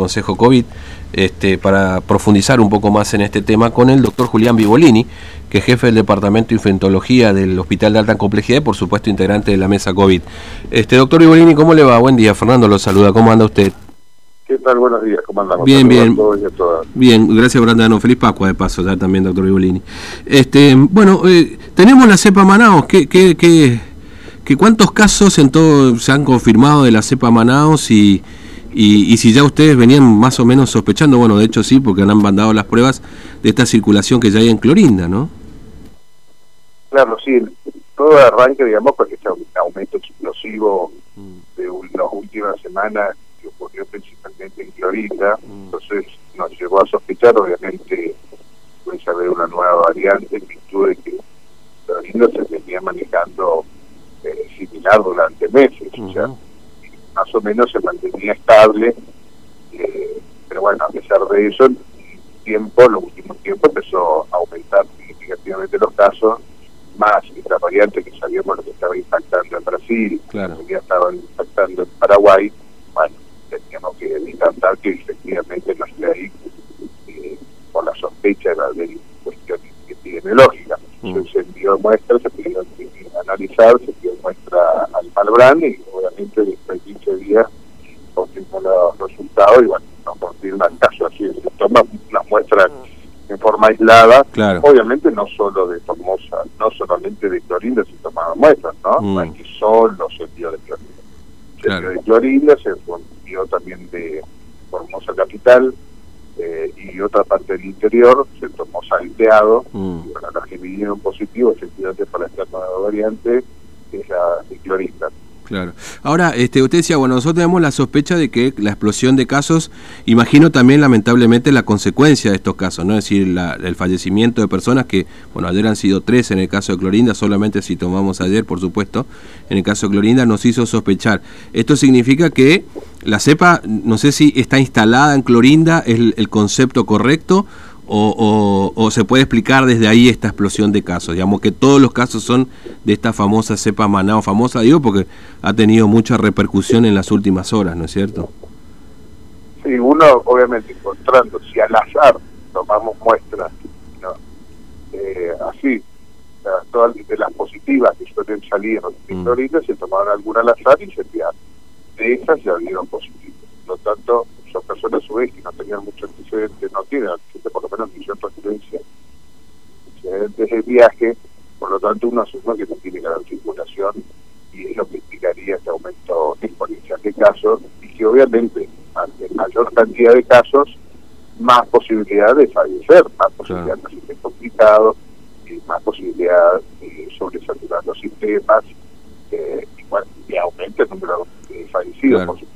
Consejo COVID este, para profundizar un poco más en este tema con el doctor Julián Vivolini, que es jefe del Departamento de Infectología del Hospital de Alta Complejidad y por supuesto integrante de la mesa COVID. Este, doctor Vivolini, ¿cómo le va? Buen día, Fernando lo saluda, ¿cómo anda usted? ¿Qué tal? Buenos días, ¿cómo andamos? Bien, bien. Bien, gracias por andarnos. Feliz Pascua de paso, ya también, doctor Vivolini. Este, bueno, eh, tenemos la cepa Manaos, ¿qué, qué, qué, qué, cuántos casos en todo se han confirmado de la cepa Manaos y y, si ya ustedes venían más o menos sospechando, bueno, de hecho sí, porque han mandado las pruebas de esta circulación que ya hay en Clorinda, ¿no? Claro, sí, todo arranque, digamos, porque este aumento explosivo de las últimas semanas que ocurrió principalmente en Clorinda, mm. entonces nos llevó a sospechar, obviamente, puede haber una nueva variante en virtud de que Clorinda se venía manejando eh, similar durante meses, o sea, más o menos se mantenía estable, eh, pero bueno, a pesar de eso, en tiempo, en los últimos tiempos empezó a aumentar significativamente los casos, más esta variante que sabíamos lo que estaba impactando en Brasil, claro. que ya estaban impactando en Paraguay, bueno, teníamos que evitar que efectivamente no esté ahí eh, por la sospecha de la cuestión epidemiológica. Mm. Se envió muestras, se pudieron analizar, se envió muestra al Malbrand y obviamente después de 15 días confirmó los resultados y bueno, no confirma el caso así, se toma una muestra en forma aislada, obviamente no solo de Formosa, no solamente de Clorinda se tomaban muestras, ¿no? Mm. Que solo se envió de Clorinda. Se envió de Clorinda, se envió también de Formosa Capital, eh, y otra parte del interior se tomó salteado mm. y bueno, los que vinieron positivos efectivamente para esta nueva variante es la ciclorista. Claro. Ahora, este, usted decía, bueno, nosotros tenemos la sospecha de que la explosión de casos, imagino también lamentablemente la consecuencia de estos casos, ¿no? Es decir, el fallecimiento de personas que, bueno, ayer han sido tres en el caso de Clorinda, solamente si tomamos ayer, por supuesto, en el caso de Clorinda nos hizo sospechar. Esto significa que la cepa, no sé si está instalada en Clorinda, es el concepto correcto, o, se puede explicar desde ahí esta explosión de casos? Digamos que todos los casos son de esta famosa cepa Manao, famosa digo porque ha tenido mucha repercusión en las últimas horas, ¿no es cierto? Sí, uno obviamente encontrando, si al azar tomamos muestras, eh, así, todas de las positivas que suelen salir en mm. se tomaron alguna al azar y se enviaron. De esas se abrieron positivas. Por lo tanto, personas a su vez que no tenían mucho antecedente, no tienen antecedente, por lo menos ni cierta experiencia, antecedentes de viaje, por lo tanto uno asume que no tiene gran circulación y es lo que explicaría este aumento exponencial de casos y que obviamente ante mayor cantidad de casos más posibilidad de fallecer, más posibilidad de ser complicado, y más posibilidad de sobresaturar los sistemas eh, y, bueno, y aumenta el número de fallecidos, por supuesto.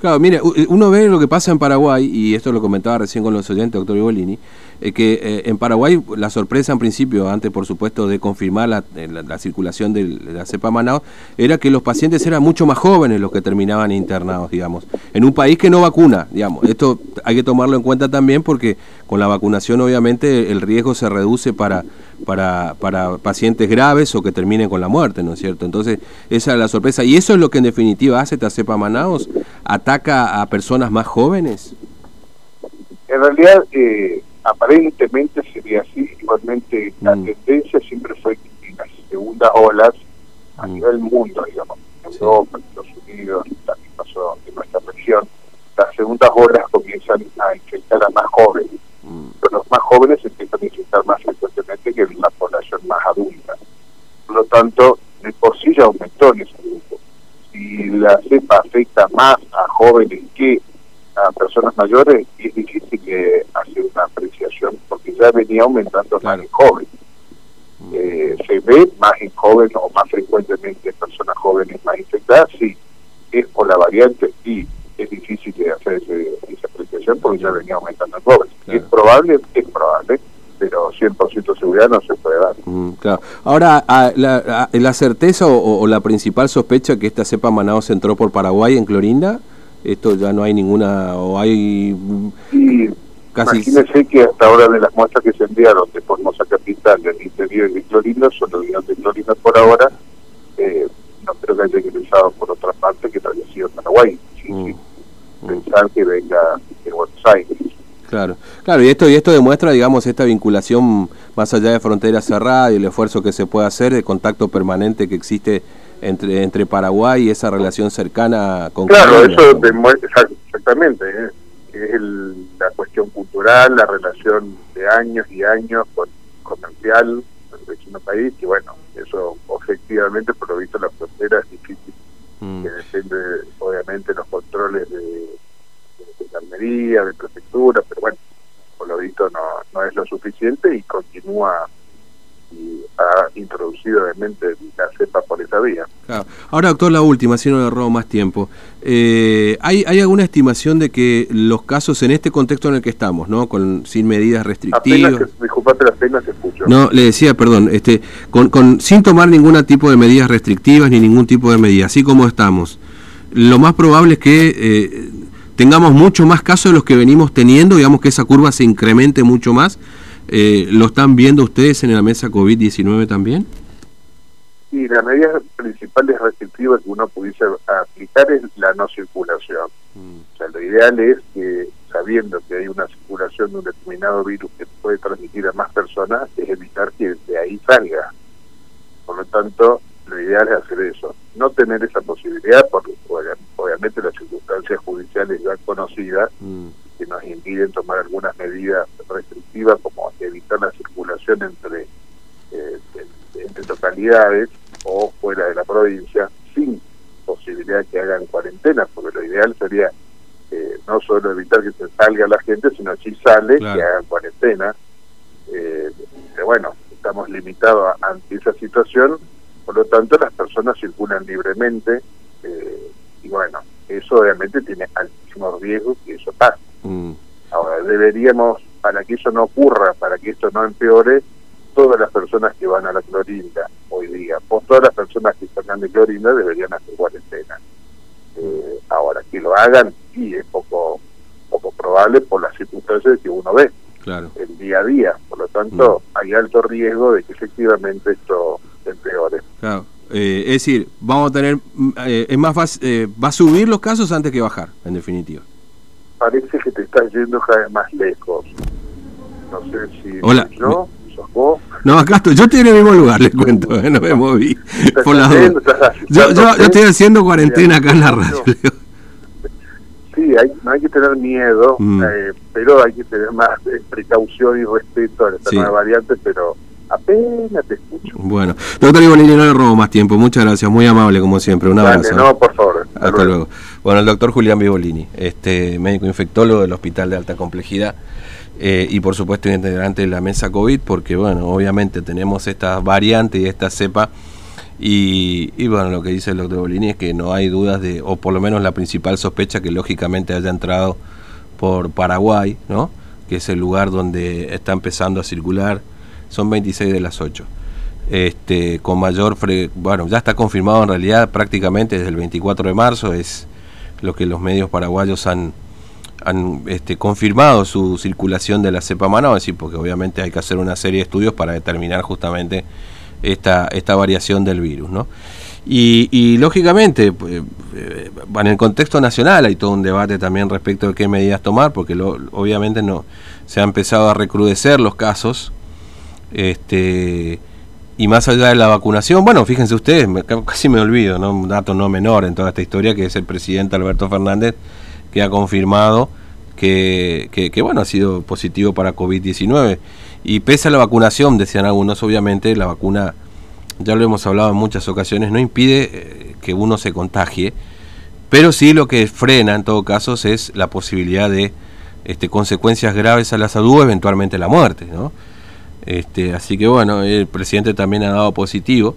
Claro, mire, uno ve lo que pasa en Paraguay, y esto lo comentaba recién con los oyentes, doctor Ibolini, eh, que eh, en Paraguay la sorpresa en principio, antes por supuesto de confirmar la, eh, circulación de la cepa Manaus, era que los pacientes eran mucho más jóvenes los que terminaban internados, digamos, en un país que no vacuna, digamos. Esto hay que tomarlo en cuenta también porque con la vacunación obviamente el riesgo se reduce para, para, para pacientes graves o que terminen con la muerte, ¿no es cierto? Entonces, esa es la sorpresa. Y eso es lo que en definitiva hace esta cepa Manaus, ataca a personas más jóvenes. En realidad, eh, aparentemente sería así, igualmente la mm. tendencia siempre fue que en las segundas olas a mm. nivel mundo, digamos, en Europa, en Estados Unidos, también pasó en nuestra región, las segundas olas comienzan a infectar a más jóvenes, mm. pero los más jóvenes empiezan a infectar más frecuentemente que la población más adulta. Por lo tanto, de por sí ya aumentó en ese. Si la cepa afecta más a jóvenes que a personas mayores, es difícil hacer una apreciación, porque ya venía aumentando más en jóvenes. Eh, se ve más en jóvenes o más frecuentemente en personas jóvenes más infectadas, sí, es por la variante y es difícil de hacer esa apreciación porque ya venía aumentando en jóvenes. ¿Es probable? Es probable, pero 100% seguridad no se puede dar. Mm, claro. Ahora, la, la, certeza o, la principal sospecha que esta cepa Manaus entró por Paraguay en Clorinda? esto ya no hay ninguna o hay sí, casi imagínese que hasta ahora de las muestras que se enviaron de Formosa Capital del interior de Clorinda solo digan de Clorinda por ahora eh, no creo que haya ingresado por otra parte que no haya sido Paraguay sí, mm. Mm. pensar que venga Aires. Claro, claro, y esto, y esto demuestra, digamos, esta vinculación más allá de fronteras cerradas y el esfuerzo que se puede hacer, de contacto permanente que existe entre, entre Paraguay y esa relación cercana con Claro, eso demuestra exactamente, ¿eh? es la cuestión cultural, la relación de años y años con comercial, con el vecino país, y bueno, eso efectivamente, por lo visto, la frontera es difícil, mm. que depende obviamente los controles de, de, de prefectura, pero bueno, por lo visto no, no es lo suficiente y continúa y ha introducido obviamente la cepa por esa vía. Ahora, doctor, la última, si no le robo más tiempo. Eh, ¿hay, ¿Hay alguna estimación de que los casos en este contexto en el que estamos, ¿no? con sin medidas restrictivas... Disculpate, apenas escucho. No, le decía, perdón, este, con, con, sin tomar ningún tipo de medidas restrictivas ni ningún tipo de medida, así como estamos, lo más probable es que... Eh, tengamos mucho más casos de los que venimos teniendo, digamos que esa curva se incremente mucho más, eh, ¿Lo están viendo ustedes en la mesa COVID-19 también? Sí, las medidas principales restrictivas que uno pudiese aplicar es la no circulación. Mm. O sea, lo ideal es que, sabiendo que hay una circulación de un determinado virus que puede transmitir a más personas, es evitar que de ahí salga. Por lo tanto, lo ideal es hacer eso. No tener esa posibilidad, porque obviamente las judiciales ya conocidas, mm que nos impiden tomar algunas medidas restrictivas como evitar la circulación entre, eh, entre localidades o fuera de la provincia sin posibilidad de que hagan cuarentena, porque lo ideal sería eh, no solo evitar que se salga la gente, sino si sale, que hagan cuarentena. Eh, pero bueno, estamos limitados ante esa situación, por lo tanto las personas circulan libremente y bueno, eso obviamente tiene altísimos riesgos que eso pase. Mm. Ahora, deberíamos, para que eso no ocurra, para que esto no empeore, todas las personas que van a la Clorinda hoy día, pues todas las personas que están de Clorinda deberían hacer cuarentena. Eh, ahora, que lo hagan, sí, es poco, poco probable por las circunstancias que uno ve claro. el día a día. Por lo tanto, mm. hay alto riesgo de que efectivamente esto empeore. Claro. Eh, es decir, vamos a tener, mm, eh, es más fácil, va a subir los casos antes que bajar, en definitiva parece que te estás yendo cada vez más lejos. No sé si Hola. yo, sos vos. No, acá estoy, yo estoy en el mismo lugar, les cuento, eh, no me moví. Por las yo, yo, yo, estoy haciendo cuarentena acá en la radio. Sí, hay, no hay que tener miedo, mm. eh, pero hay que tener más eh, precaución y respeto a esta nueva variante, pero apenas te escucho. Bueno, doctor Ibolini, no le robo más tiempo. Muchas gracias, muy amable como siempre. Un abrazo. no, por favor. Hasta, luego. Bueno, el doctor Julián Vivolini, este médico infectólogo del Hospital de Alta Complejidad eh, y por supuesto integrante de la mesa COVID, porque bueno, obviamente tenemos esta variante y esta cepa. Y, y, bueno, lo que dice el doctor Bolini es que no hay dudas de, o por lo menos la principal sospecha que lógicamente haya entrado por Paraguay, ¿no? que es el lugar donde está empezando a circular son 26 de las 8. Este, con mayor fre bueno, ya está confirmado en realidad prácticamente desde el 24 de marzo, es lo que los medios paraguayos han, han este, confirmado su circulación de la cepa Manaus, porque obviamente hay que hacer una serie de estudios para determinar justamente esta, esta variación del virus, ¿no? Y, lógicamente, pues, eh, en el contexto nacional hay todo un debate también respecto de qué medidas tomar, porque obviamente no se ha empezado a recrudecer los casos este, y más allá de la vacunación, bueno, fíjense ustedes, casi me olvido, ¿no? un dato no menor en toda esta historia, que es el presidente Alberto Fernández, que ha confirmado que, que, bueno, ha sido positivo para COVID-19. Y pese a la vacunación, decían algunos, obviamente, la vacuna, ya lo hemos hablado en muchas ocasiones, no impide eh, que uno se contagie, pero sí lo que frena en todo caso es la posibilidad de este, consecuencias graves a la salud, eventualmente la muerte, ¿no? Este, así que bueno, el presidente también ha dado positivo.